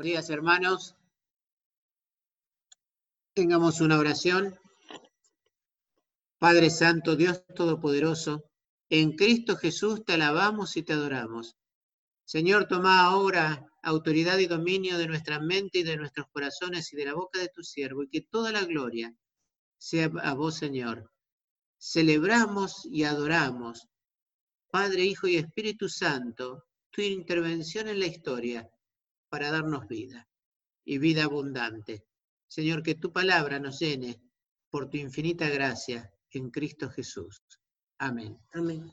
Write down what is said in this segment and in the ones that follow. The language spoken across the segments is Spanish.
Queridas hermanos, tengamos una oración. Padre Santo, Dios Todopoderoso, en Cristo Jesús te alabamos y te adoramos. Señor, toma ahora autoridad y dominio de nuestra mente y de nuestros corazones y de la boca de tu siervo, y que toda la gloria sea a vos, Señor. Celebramos y adoramos, Padre, Hijo y Espíritu Santo, tu intervención en la historia para darnos vida y vida abundante. Señor, que tu palabra nos llene por tu infinita gracia en Cristo Jesús. Amén. Amén.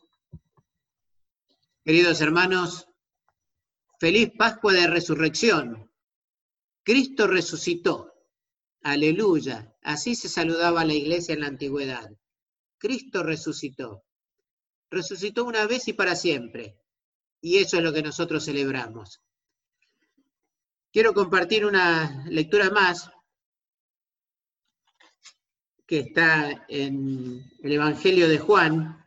Queridos hermanos, feliz Pascua de Resurrección. Cristo resucitó. Aleluya. Así se saludaba la iglesia en la antigüedad. Cristo resucitó. Resucitó una vez y para siempre. Y eso es lo que nosotros celebramos. Quiero compartir una lectura más que está en el Evangelio de Juan.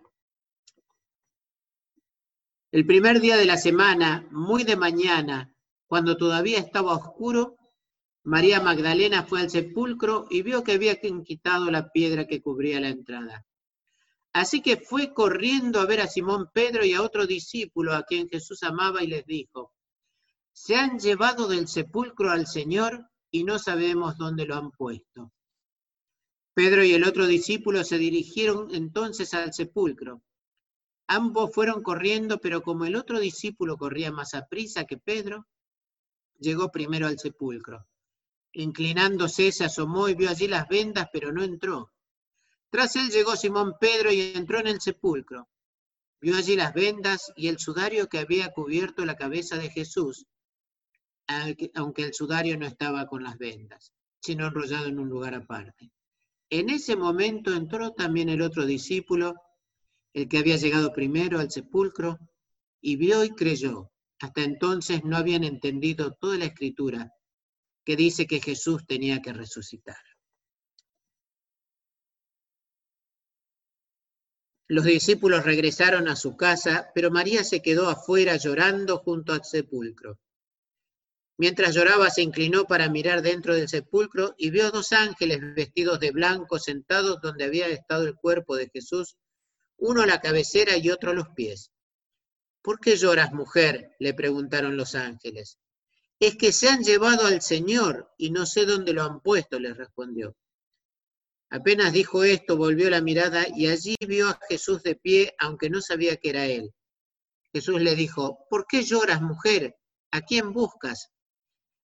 El primer día de la semana, muy de mañana, cuando todavía estaba oscuro, María Magdalena fue al sepulcro y vio que había quitado la piedra que cubría la entrada. Así que fue corriendo a ver a Simón Pedro y a otro discípulo a quien Jesús amaba y les dijo, se han llevado del sepulcro al Señor y no sabemos dónde lo han puesto. Pedro y el otro discípulo se dirigieron entonces al sepulcro. Ambos fueron corriendo, pero como el otro discípulo corría más a prisa que Pedro, llegó primero al sepulcro. Inclinándose, se asomó y vio allí las vendas, pero no entró. Tras él llegó Simón Pedro y entró en el sepulcro. Vio allí las vendas y el sudario que había cubierto la cabeza de Jesús, aunque el sudario no estaba con las vendas, sino enrollado en un lugar aparte. En ese momento entró también el otro discípulo, el que había llegado primero al sepulcro, y vio y creyó. Hasta entonces no habían entendido toda la escritura que dice que Jesús tenía que resucitar. Los discípulos regresaron a su casa, pero María se quedó afuera llorando junto al sepulcro. Mientras lloraba, se inclinó para mirar dentro del sepulcro y vio dos ángeles vestidos de blanco sentados donde había estado el cuerpo de Jesús, uno a la cabecera y otro a los pies. ¿Por qué lloras, mujer? le preguntaron los ángeles. Es que se han llevado al Señor y no sé dónde lo han puesto, les respondió. Apenas dijo esto, volvió la mirada y allí vio a Jesús de pie, aunque no sabía que era él. Jesús le dijo, ¿por qué lloras, mujer? ¿A quién buscas?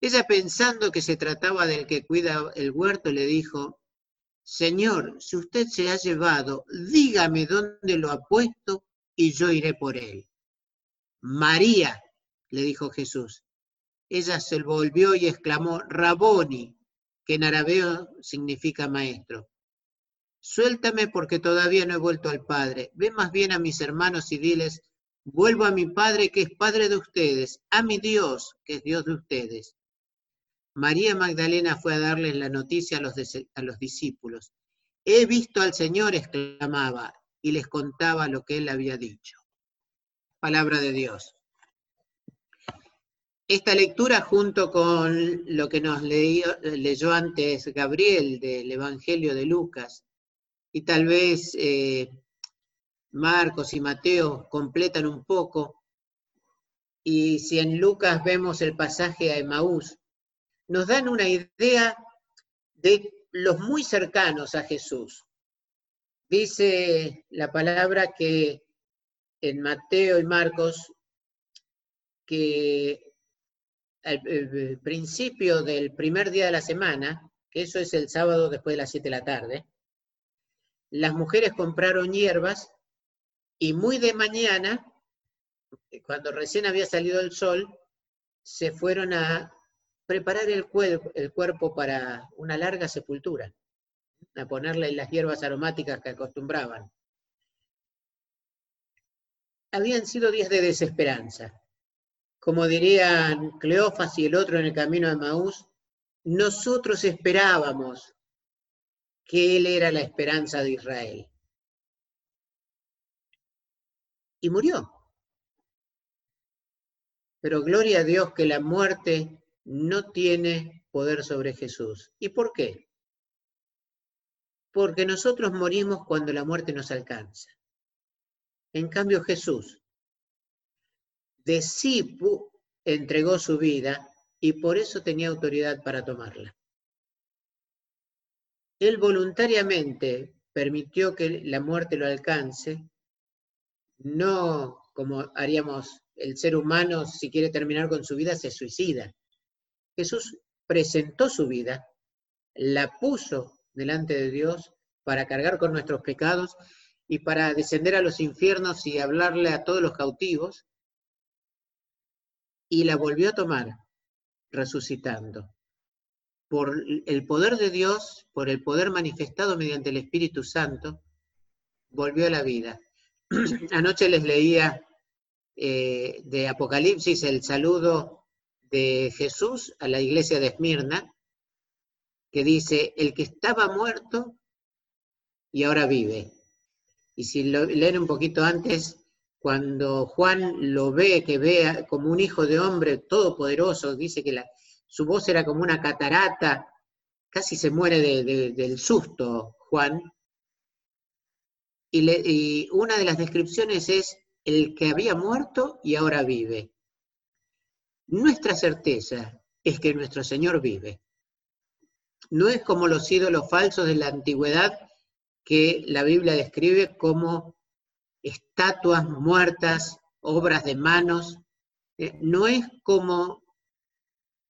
Ella pensando que se trataba del que cuida el huerto, le dijo, Señor, si usted se ha llevado, dígame dónde lo ha puesto y yo iré por él. María, le dijo Jesús. Ella se volvió y exclamó, Raboni, que en arameo significa maestro. Suéltame porque todavía no he vuelto al Padre. Ve más bien a mis hermanos y diles, vuelvo a mi Padre que es Padre de ustedes, a mi Dios que es Dios de ustedes. María Magdalena fue a darles la noticia a los, discípulos. He visto al Señor, exclamaba, y les contaba lo que él había dicho. Palabra de Dios. Esta lectura, junto con lo que nos leyó antes Gabriel del Evangelio de Lucas, y tal vez eh, Marcos y Mateo completan un poco, y si en Lucas vemos el pasaje a Emaús, nos dan una idea de los muy cercanos a Jesús. Dice la palabra que en Mateo y Marcos que al principio del primer día de la semana, que eso es el sábado después de las 7 de la tarde, las mujeres compraron hierbas y muy de mañana, cuando recién había salido el sol, se fueron a preparar el, cuerpo para una larga sepultura, a ponerle las hierbas aromáticas que acostumbraban. Habían sido días de desesperanza. Como dirían Cleofas y el otro en el camino de Maús, nosotros esperábamos que Él era la esperanza de Israel. Y murió. Pero gloria a Dios que la muerte no tiene poder sobre Jesús. ¿Y por qué? Porque nosotros morimos cuando la muerte nos alcanza. En cambio Jesús de sí entregó su vida y por eso tenía autoridad para tomarla. Él voluntariamente permitió que la muerte lo alcance, no como haríamos el ser humano si quiere terminar con su vida, se suicida. Jesús presentó su vida, la puso delante de Dios para cargar con nuestros pecados y para descender a los infiernos y hablarle a todos los cautivos, y la volvió a tomar, resucitando. Por el poder de Dios, por el poder manifestado mediante el Espíritu Santo, volvió a la vida. Anoche les leía eh, de Apocalipsis el saludo de Jesús a la iglesia de Esmirna, que dice, el que estaba muerto y ahora vive. Y si lo leen un poquito antes, cuando Juan lo ve, que ve como un hijo de hombre todopoderoso, dice que su voz era como una catarata, casi se muere del susto Juan. y una de las descripciones es el que había muerto y ahora vive. Nuestra certeza es que nuestro Señor vive. No es como los ídolos falsos de la antigüedad que la Biblia describe como estatuas muertas, obras de manos. Eh, no es como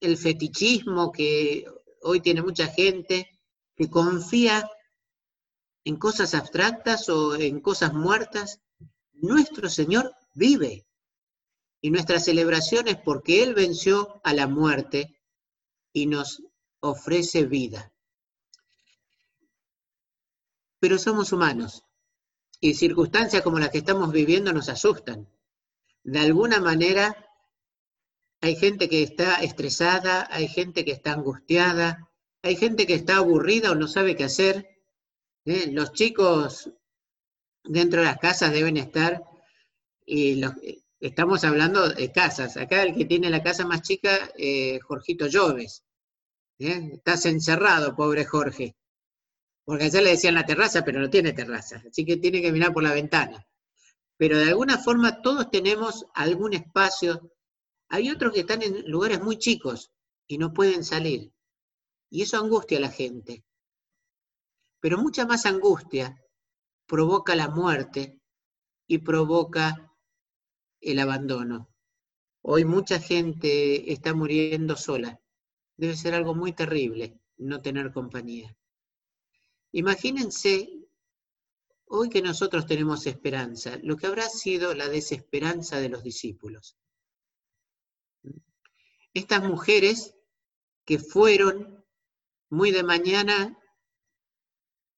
el fetichismo que hoy tiene mucha gente que confía en cosas abstractas o en cosas muertas. Nuestro Señor vive. Y nuestra celebración es porque Él venció a la muerte y nos ofrece vida. Pero somos humanos y circunstancias como las que estamos viviendo nos asustan. De alguna manera hay gente que está estresada, hay gente que está angustiada, hay gente que está aburrida o no sabe qué hacer. ¿eh? Los chicos dentro de las casas deben estar, y estamos hablando de casas. Acá el que tiene la casa más chica, eh, Jorgito Lloves. ¿eh? Estás encerrado, pobre Jorge porque allá le decían la terraza, pero no tiene terraza, así que tiene que mirar por la ventana. Pero de alguna forma todos tenemos algún espacio. Hay otros que están en lugares muy chicos y no pueden salir. Y eso angustia a la gente. Pero mucha más angustia provoca la muerte y provoca el abandono. Hoy mucha gente está muriendo sola. Debe ser algo muy terrible no tener compañía. Imagínense, hoy que nosotros tenemos esperanza, lo que habrá sido la desesperanza de los discípulos. Estas mujeres que fueron muy de mañana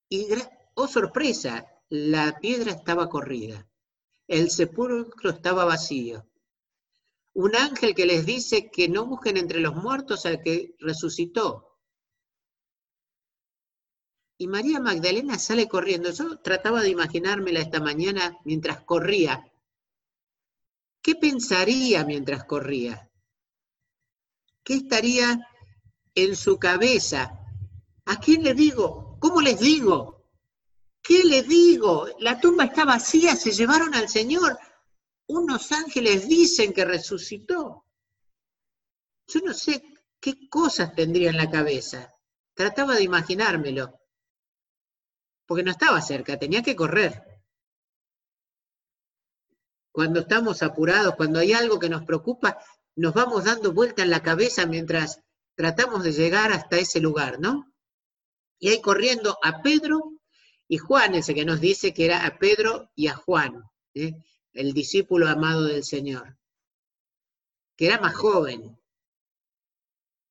y, oh sorpresa, la piedra estaba corrida, el sepulcro estaba vacío. Un ángel que les dice que no busquen entre los muertos al que resucitó, y María Magdalena sale corriendo. Yo trataba de imaginármela esta mañana mientras corría. ¿Qué pensaría mientras corría? ¿Qué estaría en su cabeza? ¿A quién le digo? ¿Cómo les digo? ¿Qué le digo? La tumba está vacía, se llevaron al Señor. Unos ángeles dicen que resucitó. Yo no sé qué cosas tendría en la cabeza. Trataba de imaginármelo porque no estaba cerca, tenía que correr. Cuando estamos apurados, cuando hay algo que nos preocupa, nos vamos dando vuelta en la cabeza mientras tratamos de llegar hasta ese lugar, ¿no? Y ahí corriendo a Pedro y Juan, ese que nos dice que era a Pedro y a Juan, ¿eh? el discípulo amado del Señor, que era más joven.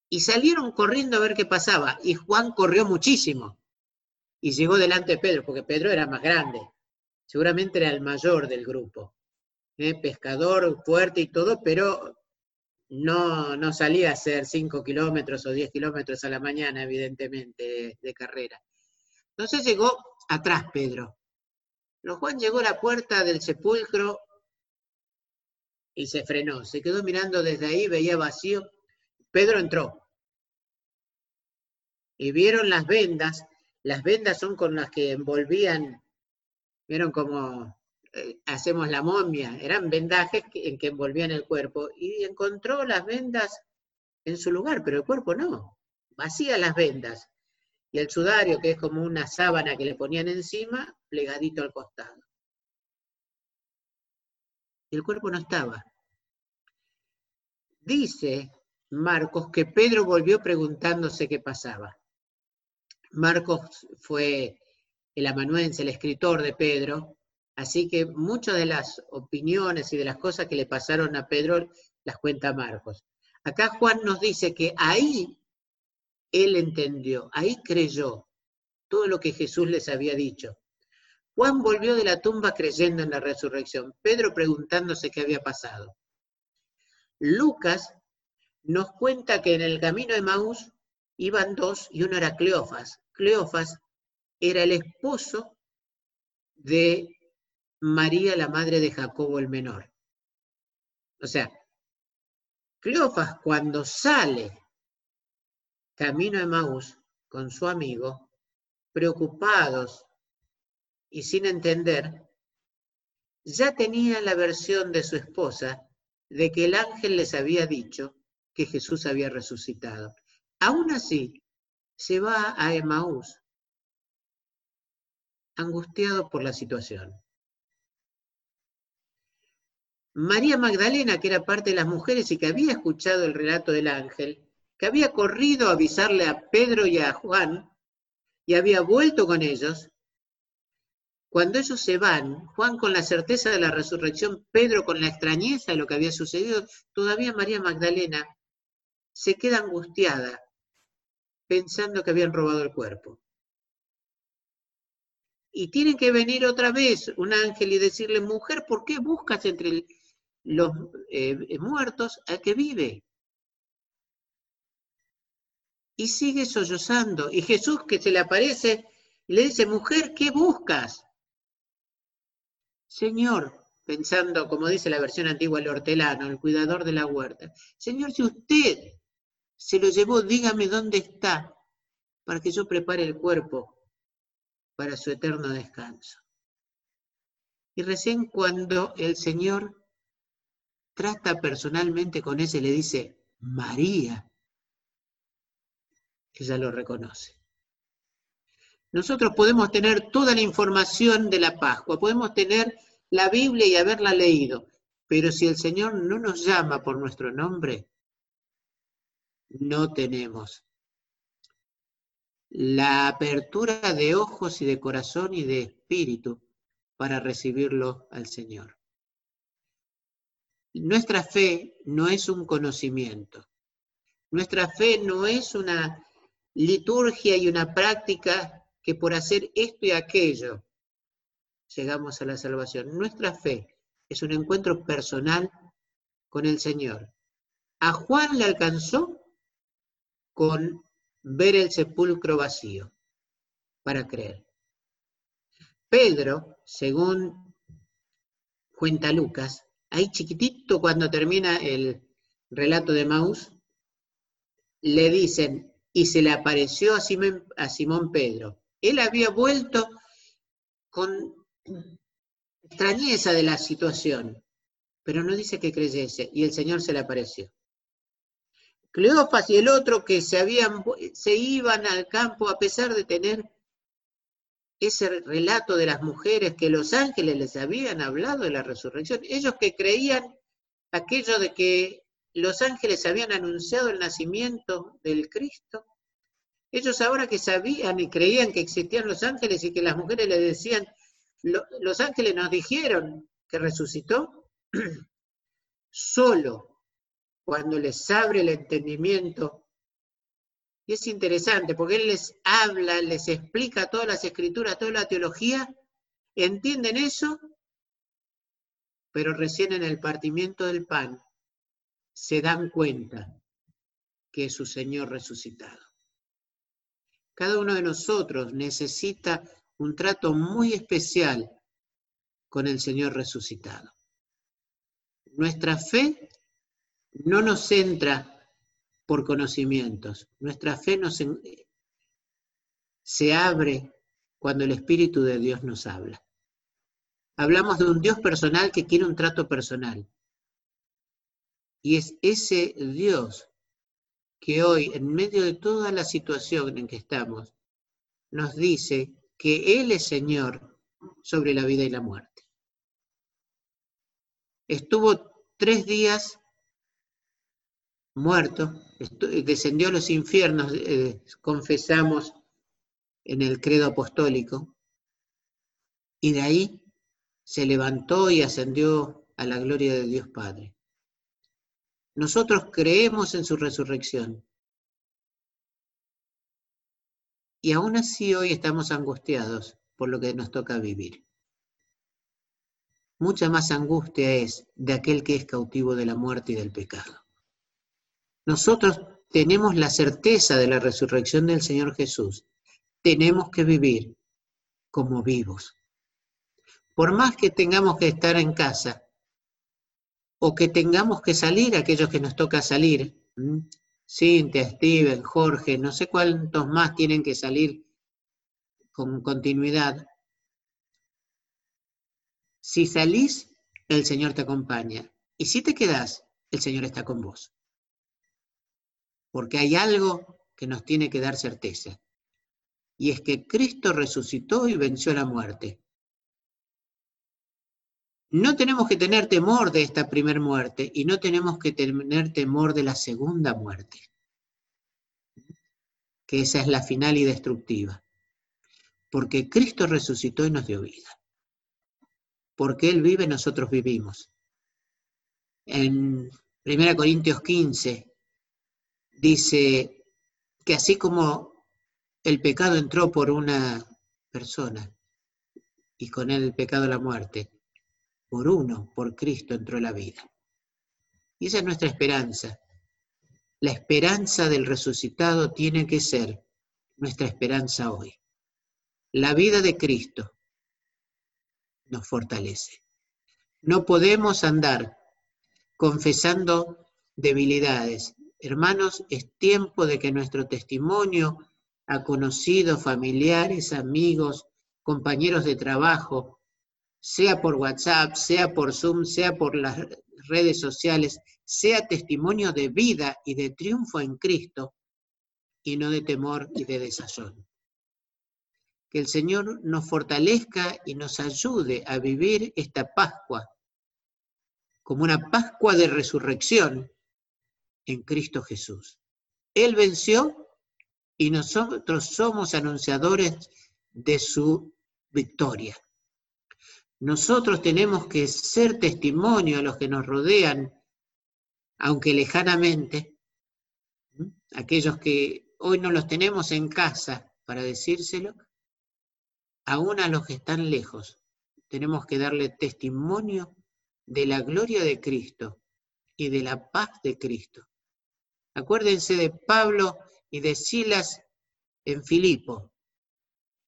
Y salieron corriendo a ver qué pasaba, y Juan corrió muchísimo y llegó delante de Pedro, porque Pedro era más grande, seguramente era el mayor del grupo, ¿eh? pescador fuerte y todo, pero no, no salía a hacer 5 kilómetros o 10 kilómetros a la mañana, evidentemente, de, carrera. Entonces llegó atrás Pedro. Pero Juan llegó a la puerta del sepulcro y se frenó, se quedó mirando desde ahí, veía vacío. Pedro entró y vieron las vendas. Las vendas son con las que envolvían, vieron como eh, hacemos la momia, eran vendajes en que envolvían el cuerpo y encontró las vendas en su lugar, pero el cuerpo no, vacía las vendas. Y el sudario, que es como una sábana que le ponían encima, plegadito al costado. El cuerpo no estaba. Dice Marcos que Pedro volvió preguntándose qué pasaba. Marcos fue el amanuense, el escritor de Pedro, así que muchas de las opiniones y de las cosas que le pasaron a Pedro las cuenta Marcos. Acá Juan nos dice que ahí él entendió, ahí creyó todo lo que Jesús les había dicho. Juan volvió de la tumba creyendo en la resurrección, Pedro preguntándose qué había pasado. Lucas nos cuenta que en el camino de Maús iban dos y uno era Cleofas. Cleofas era el esposo de María, la madre de Jacobo el menor. O sea, Cleofas cuando sale camino de Maús con su amigo, preocupados y sin entender, ya tenía la versión de su esposa de que el ángel les había dicho que Jesús había resucitado. Aún así, se va a Emaús, angustiado por la situación. María Magdalena, que era parte de las mujeres y que había escuchado el relato del ángel, que había corrido a avisarle a Pedro y a Juan y había vuelto con ellos, cuando ellos se van, Juan con la certeza de la resurrección, Pedro con la extrañeza de lo que había sucedido, todavía María Magdalena se queda angustiada pensando que habían robado el cuerpo. Y tienen que venir otra vez un ángel y decirle, mujer, ¿por qué buscas entre los eh, muertos al que vive? Y sigue sollozando. Y Jesús que se le aparece le dice, mujer, ¿qué buscas? Señor, pensando, como dice la versión antigua, el hortelano, el cuidador de la huerta. Señor, si usted se lo llevó, dígame dónde está, para que yo prepare el cuerpo para su eterno descanso. Y recién cuando el Señor trata personalmente con ese, le dice, María, ella lo reconoce. Nosotros podemos tener toda la información de la Pascua, podemos tener la Biblia y haberla leído, pero si el Señor no nos llama por nuestro nombre, no tenemos. La apertura de ojos y de corazón y de espíritu para recibirlo al Señor. Nuestra fe no es un conocimiento. Nuestra fe no es una liturgia y una práctica que por hacer esto y aquello llegamos a la salvación. Nuestra fe es un encuentro personal con el Señor. A Juan le alcanzó con ver el sepulcro vacío para creer. Pedro, según cuenta Lucas, ahí chiquitito cuando termina el relato de Maús, le dicen, y se le apareció a Simón, Pedro. Él había vuelto con extrañeza de la situación, pero no dice que creyese, y el Señor se le apareció. Cleofas y el otro que se, habían, se iban al campo a pesar de tener ese relato de las mujeres que los ángeles les habían hablado de la resurrección. Ellos que creían aquello de que los ángeles habían anunciado el nacimiento del Cristo. Ellos ahora que sabían y creían que existían los ángeles y que las mujeres le decían, los ángeles nos dijeron que resucitó, solo cuando les abre el entendimiento. Y es interesante porque Él les habla, les explica todas las escrituras, toda la teología, entienden eso, pero recién en el partimiento del pan se dan cuenta que es su Señor resucitado. Cada uno de nosotros necesita un trato muy especial con el Señor resucitado. Nuestra fe no nos entra por conocimientos. Nuestra fe se abre cuando el Espíritu de Dios nos habla. Hablamos de un Dios personal que quiere un trato personal. Y es ese Dios que hoy, en medio de toda la situación en que estamos, nos dice que Él es Señor sobre la vida y la muerte. Estuvo tres días muerto, descendió a los infiernos, eh, confesamos en el credo apostólico, y de ahí se levantó y ascendió a la gloria de Dios Padre. Nosotros creemos en su resurrección. Y aún así hoy estamos angustiados por lo que nos toca vivir. Mucha más angustia es de aquel que es cautivo de la muerte y del pecado. Nosotros tenemos la certeza de la resurrección del Señor Jesús. Tenemos que vivir como vivos. Por más que tengamos que estar en casa o que tengamos que salir, aquellos que nos toca salir, Cintia, Steven, Jorge, no sé cuántos más tienen que salir con continuidad. Si salís, el Señor te acompaña. Y si te quedás, el Señor está con vos. Porque hay algo que nos tiene que dar certeza. Y es que Cristo resucitó y venció la muerte. No tenemos que tener temor de esta primera muerte y no tenemos que tener temor de la segunda muerte, que esa es la final y destructiva. Porque Cristo resucitó y nos dio vida. Porque Él vive, nosotros vivimos. En 1 Corintios 15 dice que así como el pecado entró por una persona y con él el pecado la muerte, por uno, por Cristo entró la vida. Y esa es nuestra esperanza. La esperanza del resucitado tiene que ser nuestra esperanza hoy. La vida de Cristo nos fortalece. No podemos andar confesando debilidades. Hermanos, es tiempo de que nuestro testimonio a conocidos, familiares, amigos, compañeros de trabajo, sea por WhatsApp, sea por Zoom, sea por las redes sociales, sea testimonio de vida y de triunfo en Cristo y no de temor y de desazón. Que el Señor nos fortalezca y nos ayude a vivir esta Pascua como una Pascua de resurrección en Cristo Jesús. Él venció y nosotros somos anunciadores de su victoria. Nosotros tenemos que ser testimonio a los que nos rodean, aunque lejanamente, aquellos que hoy no los tenemos en casa para decírselo, aún a los que están lejos, tenemos que darle testimonio de la gloria de Cristo y de la paz de Cristo. Acuérdense de Pablo y de Silas en Filipo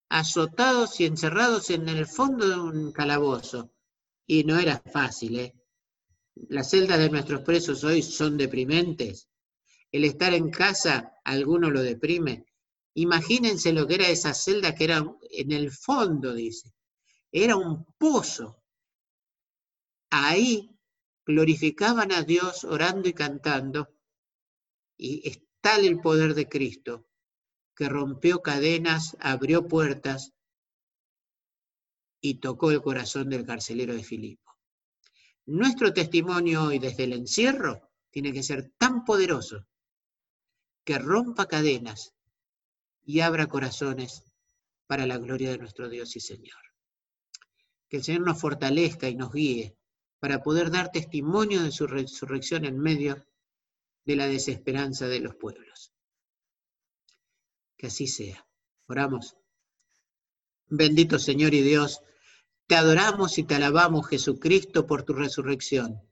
azotados y encerrados en el fondo de un calabozo. Y no era fácil, ¿eh? Las celdas de nuestros presos hoy son deprimentes. El estar en casa, alguno lo deprime. Imagínense lo que era esa celda que era en el fondo, dice. Era un pozo. Ahí glorificaban a Dios orando y cantando. Y es tal el poder de Cristo que rompió cadenas, abrió puertas y tocó el corazón del carcelero de Filipo. Nuestro testimonio hoy desde el encierro tiene que ser tan poderoso que rompa cadenas y abra corazones para la gloria de nuestro Dios y Señor. Que el Señor nos fortalezca y nos guíe para poder dar testimonio de su resurrección en medio de la desesperanza de los pueblos. Que así sea. Oramos. Bendito Señor y Dios, te adoramos y te alabamos, Jesucristo, por tu resurrección.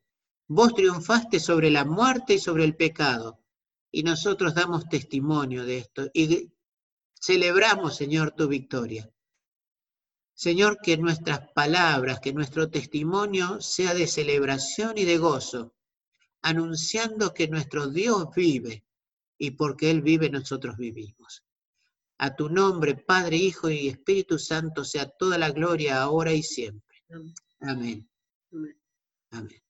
Vos triunfaste sobre la muerte y sobre el pecado, y nosotros damos testimonio de esto y celebramos, Señor, tu victoria. Señor, que nuestras palabras, que nuestro testimonio sea de celebración y de gozo, anunciando que nuestro Dios vive y porque Él vive nosotros vivimos. A tu nombre, Padre, Hijo y Espíritu Santo, sea toda la gloria ahora y siempre. Amén. Amén.